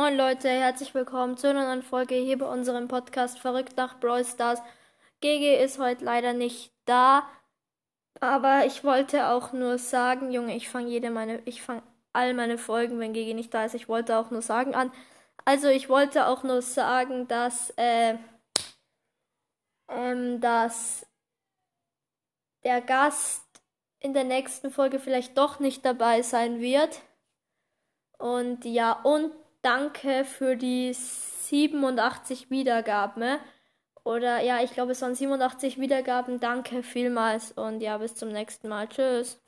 Moin Leute, herzlich willkommen zu einer neuen Folge hier bei unserem Podcast Verrückt nach Brawl Stars. GG ist heute leider nicht da, aber ich wollte auch nur sagen, Junge, ich fange jede meine, ich fange all meine Folgen, wenn GG nicht da ist. Ich wollte auch nur sagen an. Also ich wollte auch nur sagen, dass äh, ähm, dass der Gast in der nächsten Folge vielleicht doch nicht dabei sein wird. Und ja, und danke für die 87 Wiedergaben. Oder ja, ich glaube, es waren 87 Wiedergaben. Danke vielmals und ja, bis zum nächsten Mal. Tschüss.